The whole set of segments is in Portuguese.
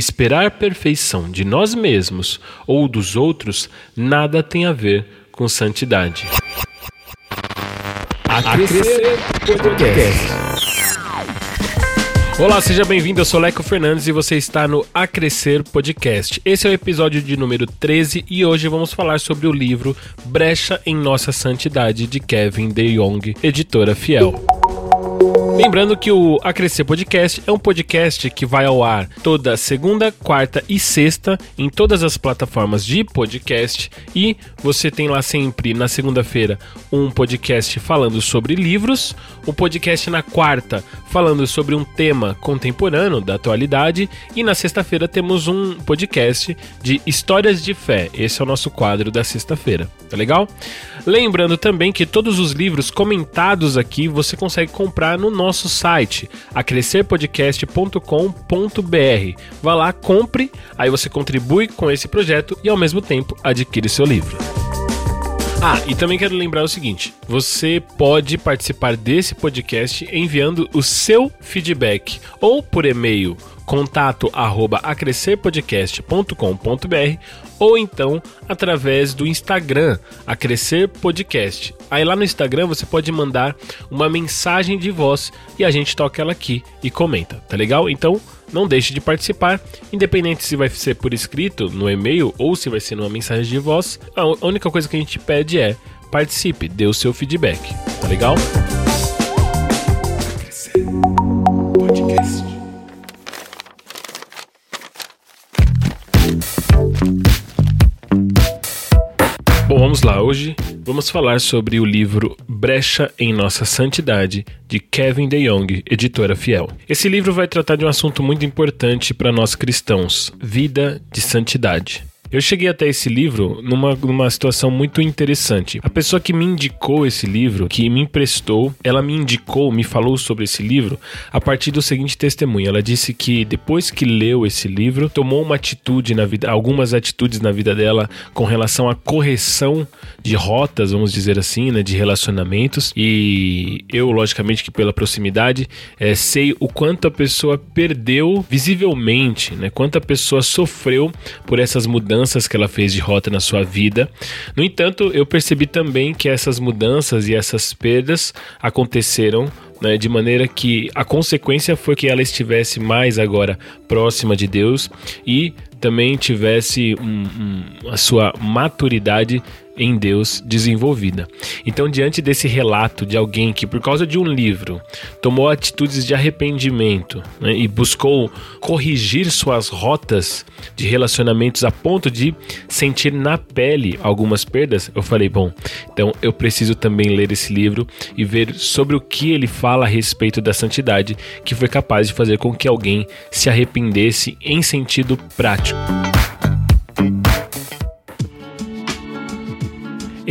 Esperar perfeição de nós mesmos ou dos outros nada tem a ver com santidade. A Crescer Podcast. Olá, seja bem-vindo. Eu sou Leco Fernandes e você está no A Crescer Podcast. Esse é o episódio de número 13 e hoje vamos falar sobre o livro Brecha em Nossa Santidade de Kevin De Jong, editora Fiel. Lembrando que o Acrescer Podcast é um podcast que vai ao ar toda segunda, quarta e sexta em todas as plataformas de podcast e você tem lá sempre na segunda-feira um podcast falando sobre livros, o um podcast na quarta falando sobre um tema contemporâneo da atualidade e na sexta-feira temos um podcast de histórias de fé. Esse é o nosso quadro da sexta-feira, tá legal? Lembrando também que todos os livros comentados aqui você consegue comprar no nosso site, acrescerpodcast.com.br. Vá lá, compre, aí você contribui com esse projeto e ao mesmo tempo adquire seu livro. Ah, e também quero lembrar o seguinte: você pode participar desse podcast enviando o seu feedback ou por e-mail contato arroba acrescerpodcast.com.br ou então através do Instagram, a Crescer Podcast. Aí lá no Instagram você pode mandar uma mensagem de voz e a gente toca ela aqui e comenta, tá legal? Então não deixe de participar, independente se vai ser por escrito no e-mail ou se vai ser numa mensagem de voz. A única coisa que a gente pede é participe, dê o seu feedback, tá legal? Vamos lá. Hoje vamos falar sobre o livro Brecha em Nossa Santidade, de Kevin De Jong, editora Fiel. Esse livro vai tratar de um assunto muito importante para nós cristãos: vida de santidade. Eu cheguei até esse livro numa, numa situação muito interessante. A pessoa que me indicou esse livro, que me emprestou, ela me indicou, me falou sobre esse livro a partir do seguinte testemunho. Ela disse que depois que leu esse livro, tomou uma atitude na vida, algumas atitudes na vida dela com relação à correção de rotas, vamos dizer assim, né, de relacionamentos. E eu, logicamente, que pela proximidade, é, sei o quanto a pessoa perdeu visivelmente, né, quanto a pessoa sofreu por essas mudanças mudanças que ela fez de rota na sua vida. No entanto, eu percebi também que essas mudanças e essas perdas aconteceram né, de maneira que a consequência foi que ela estivesse mais agora próxima de Deus e também tivesse um, um, a sua maturidade em Deus desenvolvida. Então, diante desse relato de alguém que, por causa de um livro, tomou atitudes de arrependimento né, e buscou corrigir suas rotas de relacionamentos a ponto de sentir na pele algumas perdas, eu falei: bom, então eu preciso também ler esse livro e ver sobre o que ele fala a respeito da santidade que foi capaz de fazer com que alguém se arrependesse em sentido prático.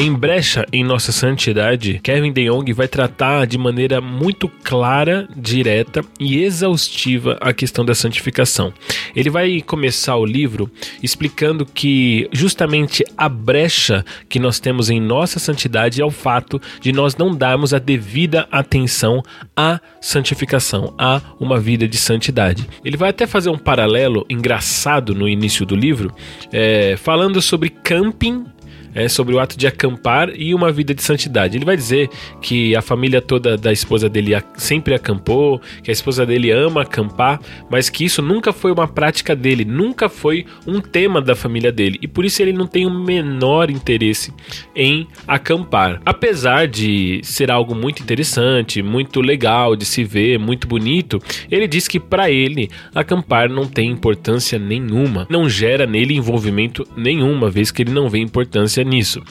Em Brecha em Nossa Santidade, Kevin De Jong vai tratar de maneira muito clara, direta e exaustiva a questão da santificação. Ele vai começar o livro explicando que justamente a brecha que nós temos em nossa santidade é o fato de nós não darmos a devida atenção à santificação, a uma vida de santidade. Ele vai até fazer um paralelo engraçado no início do livro, é, falando sobre camping é, sobre o ato de acampar e uma vida de santidade. Ele vai dizer que a família toda da esposa dele sempre acampou, que a esposa dele ama acampar, mas que isso nunca foi uma prática dele, nunca foi um tema da família dele e por isso ele não tem o menor interesse em acampar. Apesar de ser algo muito interessante, muito legal de se ver, muito bonito, ele diz que para ele acampar não tem importância nenhuma, não gera nele envolvimento nenhuma, vez que ele não vê importância nisso.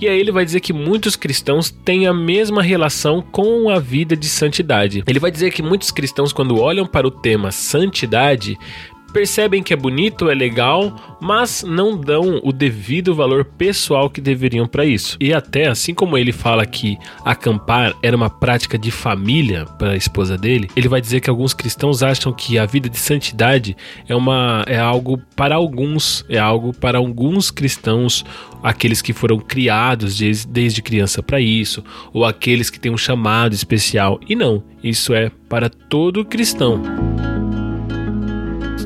E aí ele vai dizer que muitos cristãos têm a mesma relação com a vida de santidade. Ele vai dizer que muitos cristãos, quando olham para o tema santidade, percebem que é bonito, é legal, mas não dão o devido valor pessoal que deveriam para isso. E até assim como ele fala que acampar era uma prática de família para a esposa dele, ele vai dizer que alguns cristãos acham que a vida de santidade é uma é algo para alguns, é algo para alguns cristãos, aqueles que foram criados desde, desde criança para isso, ou aqueles que têm um chamado especial. E não, isso é para todo cristão.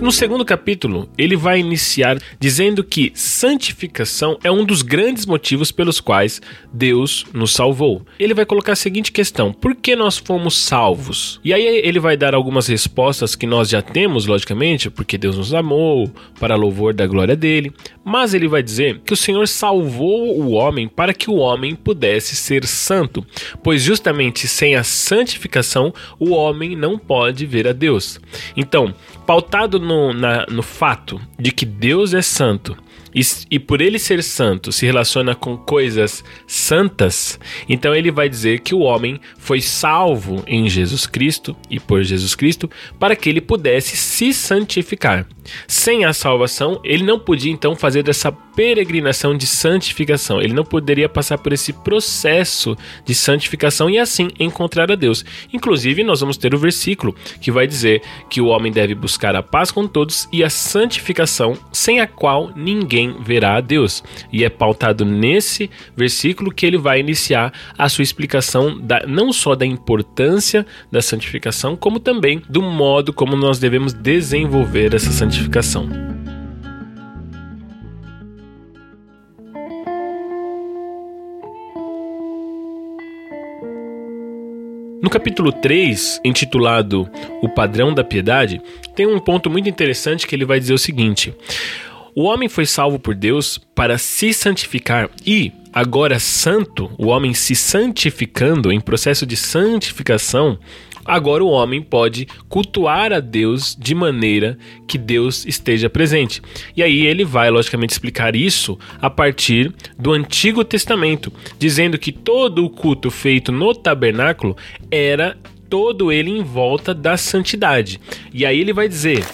No segundo capítulo, ele vai iniciar dizendo que santificação é um dos grandes motivos pelos quais Deus nos salvou. Ele vai colocar a seguinte questão: por que nós fomos salvos? E aí ele vai dar algumas respostas que nós já temos, logicamente, porque Deus nos amou, para louvor da glória dele, mas ele vai dizer que o Senhor salvou o homem para que o homem pudesse ser santo, pois justamente sem a santificação o homem não pode ver a Deus. Então, pautado no, na, no fato de que Deus é santo e, e, por ele ser santo se relaciona com coisas santas, então ele vai dizer que o homem foi salvo em Jesus Cristo e por Jesus Cristo para que ele pudesse se santificar. Sem a salvação, ele não podia então fazer essa peregrinação de santificação. Ele não poderia passar por esse processo de santificação e assim encontrar a Deus. Inclusive, nós vamos ter o versículo que vai dizer que o homem deve buscar a paz com todos e a santificação, sem a qual ninguém verá a Deus. E é pautado nesse versículo que ele vai iniciar a sua explicação da, não só da importância da santificação, como também do modo como nós devemos desenvolver essa santificação. No capítulo 3, intitulado O Padrão da Piedade, tem um ponto muito interessante que ele vai dizer o seguinte: O homem foi salvo por Deus para se santificar e, agora santo, o homem se santificando em processo de santificação, Agora o homem pode cultuar a Deus de maneira que Deus esteja presente. E aí ele vai, logicamente, explicar isso a partir do Antigo Testamento, dizendo que todo o culto feito no tabernáculo era todo ele em volta da santidade. E aí ele vai dizer.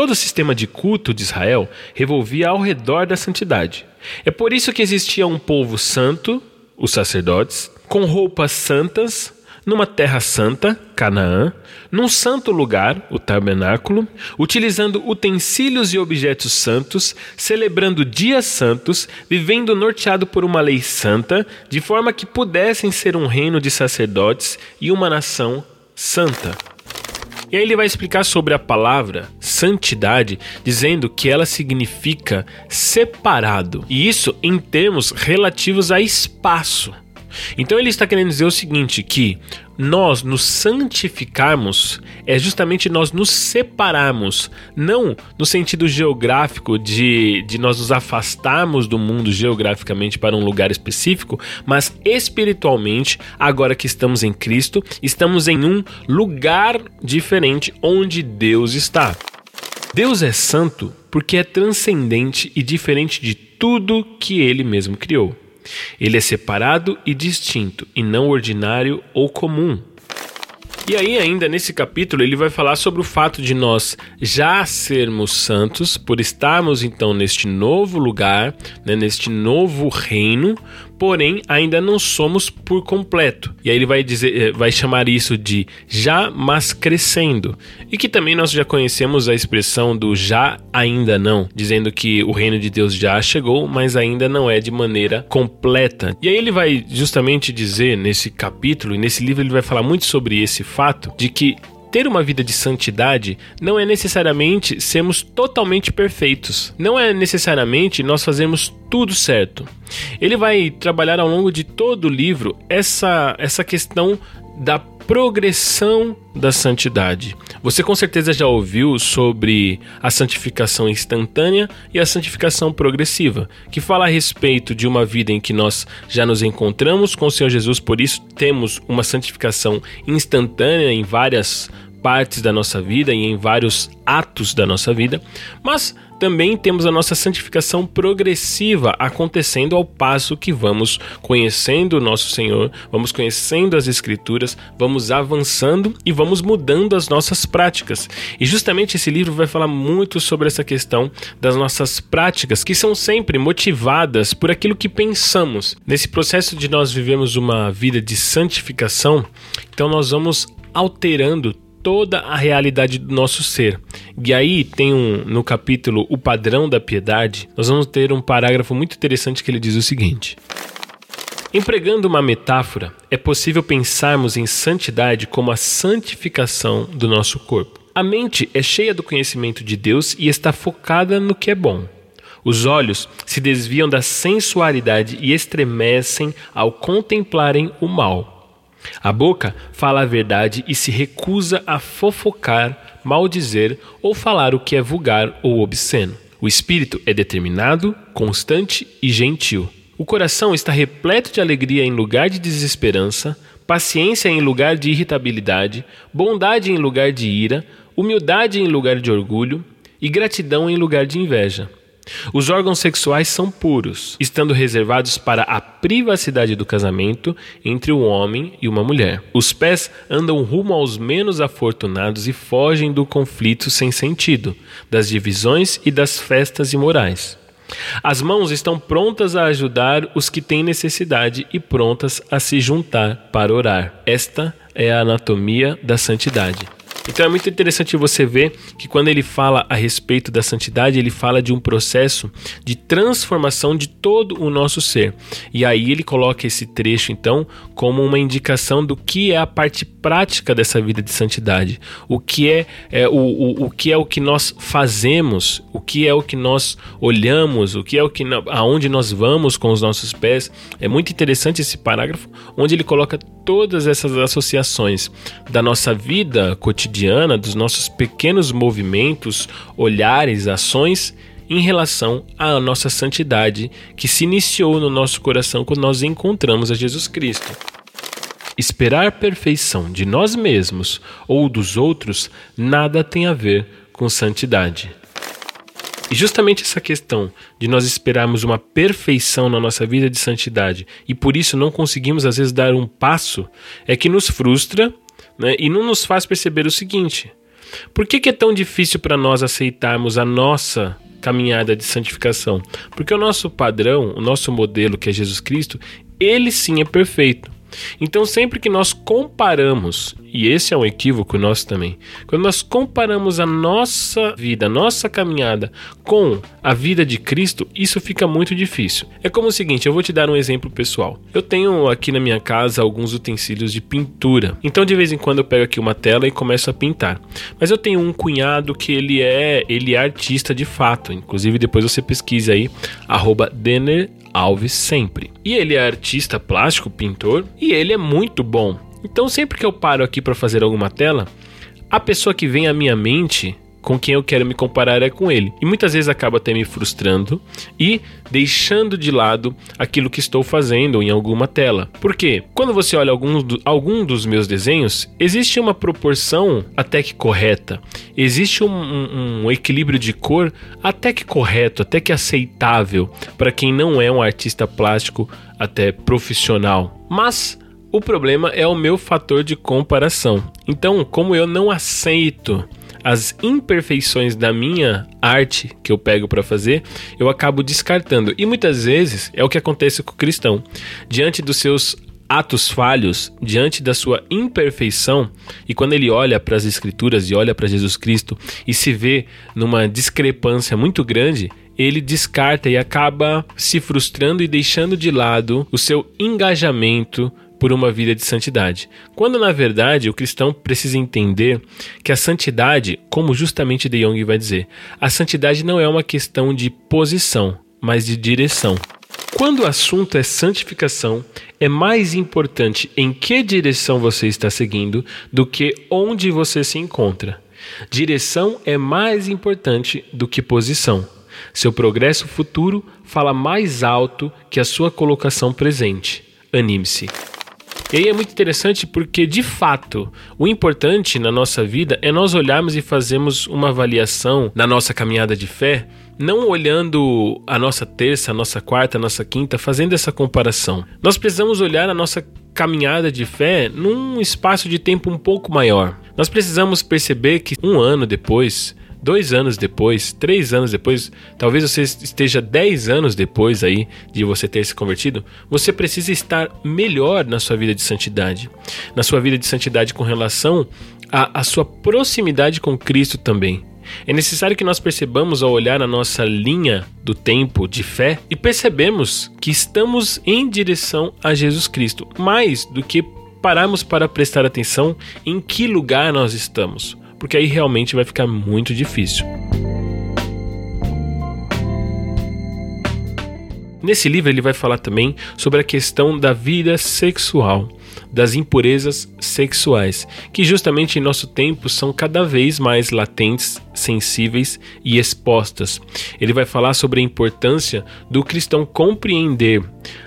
Todo o sistema de culto de Israel revolvia ao redor da santidade. É por isso que existia um povo santo, os sacerdotes, com roupas santas, numa terra santa, Canaã, num santo lugar, o tabernáculo, utilizando utensílios e objetos santos, celebrando dias santos, vivendo norteado por uma lei santa, de forma que pudessem ser um reino de sacerdotes e uma nação santa. E aí ele vai explicar sobre a palavra santidade, dizendo que ela significa separado, e isso em termos relativos a espaço. Então ele está querendo dizer o seguinte: que nós nos santificarmos é justamente nós nos separarmos, não no sentido geográfico de, de nós nos afastarmos do mundo geograficamente para um lugar específico, mas espiritualmente, agora que estamos em Cristo, estamos em um lugar diferente onde Deus está. Deus é santo porque é transcendente e diferente de tudo que ele mesmo criou. Ele é separado e distinto, e não ordinário ou comum. E aí, ainda nesse capítulo, ele vai falar sobre o fato de nós já sermos santos, por estarmos então neste novo lugar, né, neste novo reino, porém ainda não somos por completo. E aí ele vai dizer, eh, vai chamar isso de já, mas crescendo. E que também nós já conhecemos a expressão do já, ainda não, dizendo que o reino de Deus já chegou, mas ainda não é de maneira completa. E aí ele vai justamente dizer nesse capítulo e nesse livro ele vai falar muito sobre esse fato de que ter uma vida de santidade não é necessariamente sermos totalmente perfeitos. Não é necessariamente nós fazermos tudo certo. Ele vai trabalhar ao longo de todo o livro essa, essa questão da progressão da santidade. Você com certeza já ouviu sobre a santificação instantânea e a santificação progressiva, que fala a respeito de uma vida em que nós já nos encontramos com o Senhor Jesus, por isso temos uma santificação instantânea em várias partes da nossa vida e em vários atos da nossa vida, mas também temos a nossa santificação progressiva acontecendo ao passo que vamos conhecendo o nosso Senhor, vamos conhecendo as Escrituras, vamos avançando e vamos mudando as nossas práticas. E justamente esse livro vai falar muito sobre essa questão das nossas práticas, que são sempre motivadas por aquilo que pensamos. Nesse processo de nós vivemos uma vida de santificação, então nós vamos alterando toda a realidade do nosso ser. E aí tem um no capítulo O Padrão da Piedade, nós vamos ter um parágrafo muito interessante que ele diz o seguinte: Empregando uma metáfora, é possível pensarmos em santidade como a santificação do nosso corpo. A mente é cheia do conhecimento de Deus e está focada no que é bom. Os olhos se desviam da sensualidade e estremecem ao contemplarem o mal. A boca fala a verdade e se recusa a fofocar, maldizer ou falar o que é vulgar ou obsceno. O espírito é determinado, constante e gentil. O coração está repleto de alegria em lugar de desesperança, paciência em lugar de irritabilidade, bondade em lugar de ira, humildade em lugar de orgulho e gratidão em lugar de inveja. Os órgãos sexuais são puros, estando reservados para a privacidade do casamento entre um homem e uma mulher. Os pés andam rumo aos menos afortunados e fogem do conflito sem sentido, das divisões e das festas imorais. As mãos estão prontas a ajudar os que têm necessidade e prontas a se juntar para orar. Esta é a anatomia da santidade. Então é muito interessante você ver que quando ele fala a respeito da santidade, ele fala de um processo de transformação de todo o nosso ser. E aí ele coloca esse trecho, então, como uma indicação do que é a parte prática dessa vida de santidade. O que é, é o, o, o que é o que nós fazemos, o que é o que nós olhamos, o que é o que aonde nós vamos com os nossos pés. É muito interessante esse parágrafo, onde ele coloca todas essas associações da nossa vida cotidiana, dos nossos pequenos movimentos, olhares, ações em relação à nossa santidade que se iniciou no nosso coração quando nós encontramos a Jesus Cristo. Esperar perfeição de nós mesmos ou dos outros nada tem a ver com santidade. E justamente essa questão de nós esperarmos uma perfeição na nossa vida de santidade e por isso não conseguimos às vezes dar um passo é que nos frustra né, e não nos faz perceber o seguinte: por que, que é tão difícil para nós aceitarmos a nossa caminhada de santificação? Porque o nosso padrão, o nosso modelo, que é Jesus Cristo, ele sim é perfeito. Então, sempre que nós comparamos, e esse é um equívoco nosso também, quando nós comparamos a nossa vida, a nossa caminhada com a vida de Cristo, isso fica muito difícil. É como o seguinte: eu vou te dar um exemplo pessoal. Eu tenho aqui na minha casa alguns utensílios de pintura, então de vez em quando eu pego aqui uma tela e começo a pintar. Mas eu tenho um cunhado que ele é, ele é artista de fato, inclusive depois você pesquisa aí, arroba Denner Alves sempre. E ele é artista plástico, pintor, e ele é muito bom. Então sempre que eu paro aqui para fazer alguma tela, a pessoa que vem à minha mente com quem eu quero me comparar é com ele. E muitas vezes acaba até me frustrando e deixando de lado aquilo que estou fazendo em alguma tela. Por quê? Quando você olha algum, do, algum dos meus desenhos, existe uma proporção até que correta, existe um, um, um equilíbrio de cor até que correto, até que aceitável para quem não é um artista plástico até profissional. Mas o problema é o meu fator de comparação. Então, como eu não aceito as imperfeições da minha arte que eu pego para fazer, eu acabo descartando. E muitas vezes é o que acontece com o cristão. Diante dos seus atos falhos, diante da sua imperfeição, e quando ele olha para as Escrituras e olha para Jesus Cristo e se vê numa discrepância muito grande, ele descarta e acaba se frustrando e deixando de lado o seu engajamento por uma vida de santidade. Quando na verdade o cristão precisa entender que a santidade, como justamente De Jong vai dizer, a santidade não é uma questão de posição, mas de direção. Quando o assunto é santificação, é mais importante em que direção você está seguindo do que onde você se encontra. Direção é mais importante do que posição. Seu progresso futuro fala mais alto que a sua colocação presente. Anime-se. E aí é muito interessante porque, de fato, o importante na nossa vida é nós olharmos e fazermos uma avaliação na nossa caminhada de fé, não olhando a nossa terça, a nossa quarta, a nossa quinta, fazendo essa comparação. Nós precisamos olhar a nossa caminhada de fé num espaço de tempo um pouco maior. Nós precisamos perceber que um ano depois, dois anos depois, três anos depois, talvez você esteja dez anos depois aí de você ter se convertido, você precisa estar melhor na sua vida de santidade, na sua vida de santidade com relação à, à sua proximidade com Cristo também. É necessário que nós percebamos ao olhar a nossa linha do tempo de fé e percebemos que estamos em direção a Jesus Cristo, mais do que pararmos para prestar atenção em que lugar nós estamos. Porque aí realmente vai ficar muito difícil. Nesse livro ele vai falar também sobre a questão da vida sexual, das impurezas sexuais, que justamente em nosso tempo são cada vez mais latentes, sensíveis e expostas. Ele vai falar sobre a importância do cristão compreender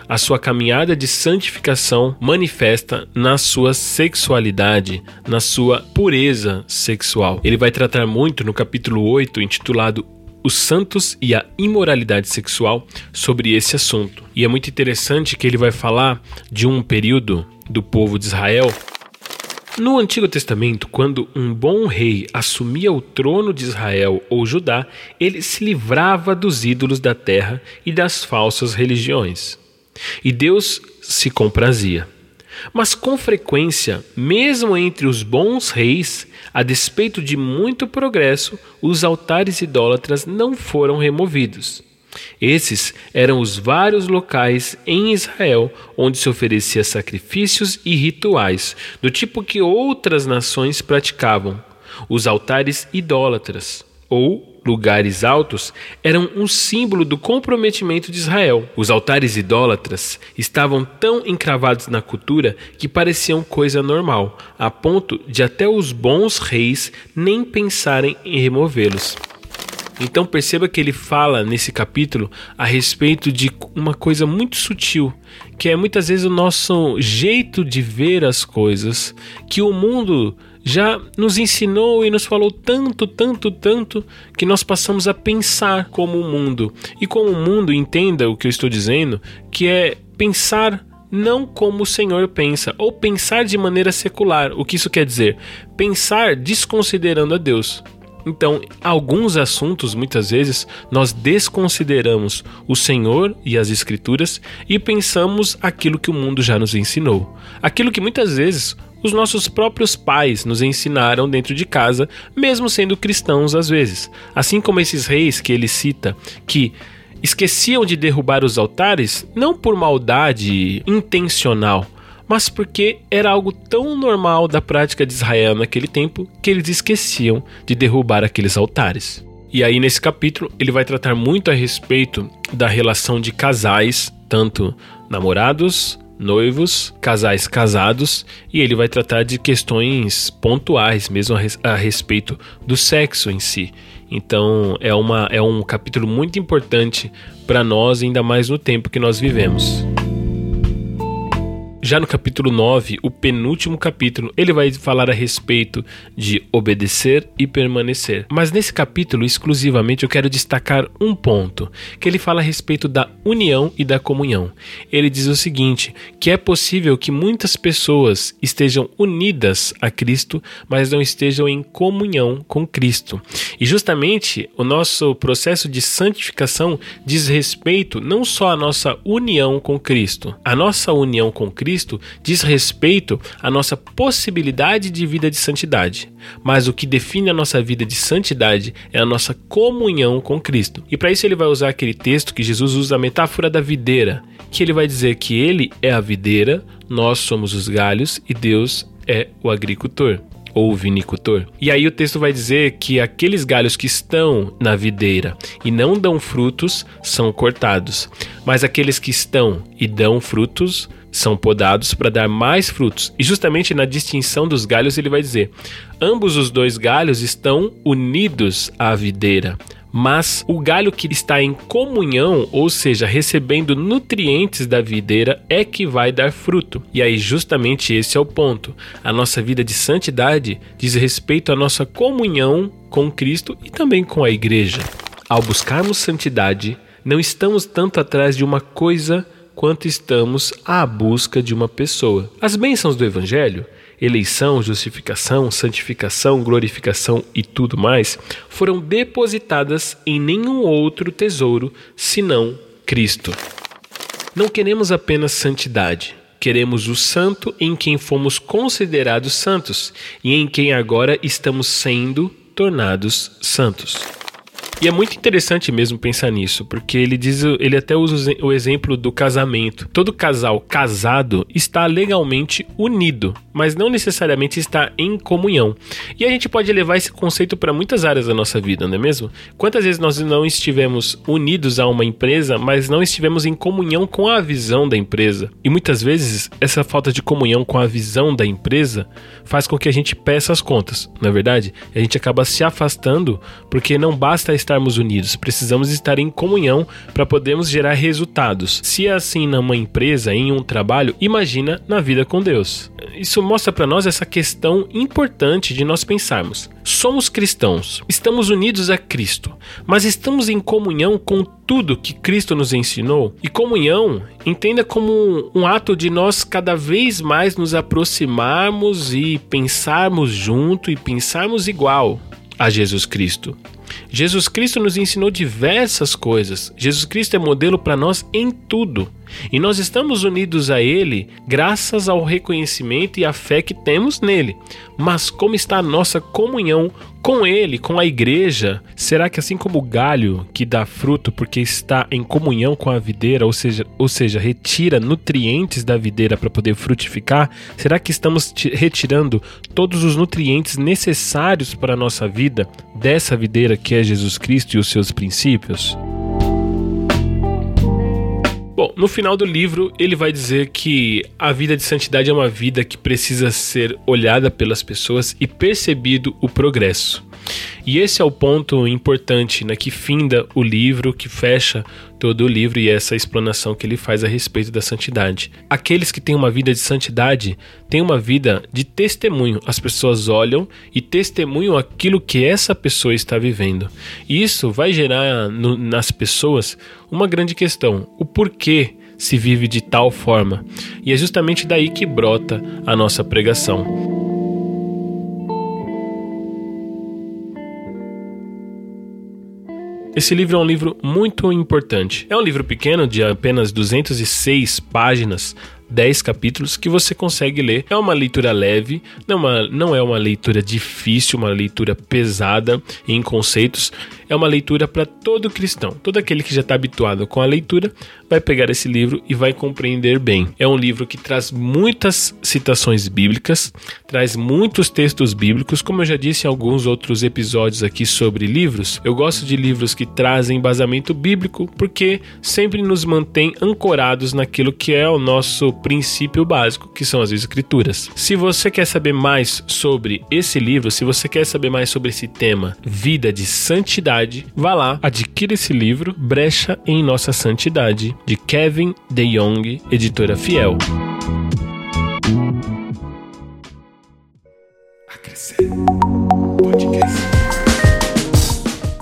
a sua caminhada de santificação manifesta na sua sexualidade, na sua pureza sexual. Ele vai tratar muito no capítulo 8, intitulado os santos e a imoralidade sexual sobre esse assunto. E é muito interessante que ele vai falar de um período do povo de Israel. No Antigo Testamento, quando um bom rei assumia o trono de Israel ou Judá, ele se livrava dos ídolos da terra e das falsas religiões. E Deus se comprazia. Mas com frequência, mesmo entre os bons reis, a despeito de muito progresso, os altares idólatras não foram removidos. Esses eram os vários locais em Israel onde se oferecia sacrifícios e rituais, do tipo que outras nações praticavam, os altares idólatras, ou lugares altos eram um símbolo do comprometimento de Israel. Os altares idólatras estavam tão encravados na cultura que pareciam coisa normal, a ponto de até os bons reis nem pensarem em removê-los. Então perceba que ele fala nesse capítulo a respeito de uma coisa muito sutil, que é muitas vezes o nosso jeito de ver as coisas, que o mundo já nos ensinou e nos falou tanto, tanto, tanto que nós passamos a pensar como o mundo. E como o mundo entenda o que eu estou dizendo, que é pensar não como o Senhor pensa, ou pensar de maneira secular. O que isso quer dizer? Pensar desconsiderando a Deus. Então, alguns assuntos, muitas vezes, nós desconsideramos o Senhor e as Escrituras e pensamos aquilo que o mundo já nos ensinou. Aquilo que muitas vezes os nossos próprios pais nos ensinaram dentro de casa, mesmo sendo cristãos às vezes. Assim como esses reis que ele cita, que esqueciam de derrubar os altares, não por maldade intencional, mas porque era algo tão normal da prática de Israel naquele tempo que eles esqueciam de derrubar aqueles altares. E aí, nesse capítulo, ele vai tratar muito a respeito da relação de casais, tanto namorados noivos, casais casados, e ele vai tratar de questões pontuais, mesmo a, res, a respeito do sexo em si. Então é, uma, é um capítulo muito importante para nós, ainda mais no tempo que nós vivemos. Já no capítulo 9, o penúltimo capítulo, ele vai falar a respeito de obedecer e permanecer. Mas nesse capítulo, exclusivamente, eu quero destacar um ponto, que ele fala a respeito da união e da comunhão. Ele diz o seguinte: que é possível que muitas pessoas estejam unidas a Cristo, mas não estejam em comunhão com Cristo. E justamente o nosso processo de santificação diz respeito não só à nossa união com Cristo, a nossa união com Cristo Cristo diz respeito à nossa possibilidade de vida de santidade, mas o que define a nossa vida de santidade é a nossa comunhão com Cristo. E para isso ele vai usar aquele texto que Jesus usa a metáfora da videira, que ele vai dizer que ele é a videira, nós somos os galhos e Deus é o agricultor ou vinicultor. E aí o texto vai dizer que aqueles galhos que estão na videira e não dão frutos são cortados, mas aqueles que estão e dão frutos são podados para dar mais frutos. E justamente na distinção dos galhos ele vai dizer: ambos os dois galhos estão unidos à videira, mas o galho que está em comunhão, ou seja, recebendo nutrientes da videira, é que vai dar fruto. E aí, justamente esse é o ponto. A nossa vida de santidade diz respeito à nossa comunhão com Cristo e também com a igreja. Ao buscarmos santidade, não estamos tanto atrás de uma coisa quanto estamos à busca de uma pessoa. As bênçãos do Evangelho, eleição, justificação, santificação, glorificação e tudo mais, foram depositadas em nenhum outro tesouro senão Cristo. Não queremos apenas santidade, queremos o santo em quem fomos considerados santos e em quem agora estamos sendo tornados santos. E é muito interessante mesmo pensar nisso, porque ele diz, ele até usa o exemplo do casamento. Todo casal casado está legalmente unido, mas não necessariamente está em comunhão. E a gente pode levar esse conceito para muitas áreas da nossa vida, não é mesmo? Quantas vezes nós não estivemos unidos a uma empresa, mas não estivemos em comunhão com a visão da empresa? E muitas vezes essa falta de comunhão com a visão da empresa faz com que a gente peça as contas, não é verdade? E a gente acaba se afastando porque não basta estarmos unidos, precisamos estar em comunhão para podermos gerar resultados. Se é assim numa empresa, em um trabalho, imagina na vida com Deus. Isso mostra para nós essa questão importante de nós pensarmos. Somos cristãos, estamos unidos a Cristo, mas estamos em comunhão com tudo que Cristo nos ensinou? E comunhão, entenda como um ato de nós cada vez mais nos aproximarmos e pensarmos junto e pensarmos igual a Jesus Cristo. Jesus Cristo nos ensinou diversas coisas. Jesus Cristo é modelo para nós em tudo. E nós estamos unidos a Ele graças ao reconhecimento e à fé que temos nele. Mas como está a nossa comunhão com Ele, com a igreja? Será que assim como o galho que dá fruto porque está em comunhão com a videira, ou seja, ou seja retira nutrientes da videira para poder frutificar, será que estamos retirando todos os nutrientes necessários para a nossa vida dessa videira que é Jesus Cristo e os seus princípios? Bom, no final do livro, ele vai dizer que a vida de santidade é uma vida que precisa ser olhada pelas pessoas e percebido o progresso. E esse é o ponto importante né, que finda o livro, que fecha todo o livro e essa explanação que ele faz a respeito da santidade. Aqueles que têm uma vida de santidade têm uma vida de testemunho. As pessoas olham e testemunham aquilo que essa pessoa está vivendo. E isso vai gerar no, nas pessoas uma grande questão: o porquê se vive de tal forma. E é justamente daí que brota a nossa pregação. Esse livro é um livro muito importante. É um livro pequeno, de apenas 206 páginas, 10 capítulos que você consegue ler. É uma leitura leve, não, é uma, não é uma leitura difícil, uma leitura pesada em conceitos. É uma leitura para todo cristão. Todo aquele que já está habituado com a leitura vai pegar esse livro e vai compreender bem. É um livro que traz muitas citações bíblicas, traz muitos textos bíblicos, como eu já disse em alguns outros episódios aqui sobre livros. Eu gosto de livros que trazem embasamento bíblico porque sempre nos mantém ancorados naquilo que é o nosso princípio básico, que são as escrituras. Se você quer saber mais sobre esse livro, se você quer saber mais sobre esse tema, vida de santidade, vá lá, adquira esse livro, Brecha em Nossa Santidade, de Kevin DeYoung, editora Fiel.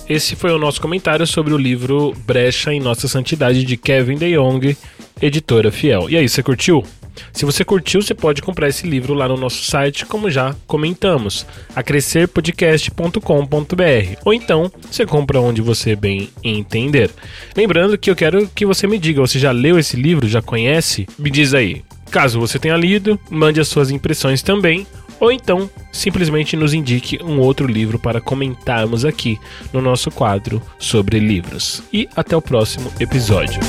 Esse foi o nosso comentário sobre o livro Brecha em Nossa Santidade de Kevin DeYoung, editora Fiel. E aí, você curtiu? Se você curtiu, você pode comprar esse livro lá no nosso site, como já comentamos, acrescerpodcast.com.br. Ou então, você compra onde você bem entender. Lembrando que eu quero que você me diga, você já leu esse livro, já conhece? Me diz aí. Caso você tenha lido, mande as suas impressões também, ou então simplesmente nos indique um outro livro para comentarmos aqui no nosso quadro sobre livros. E até o próximo episódio.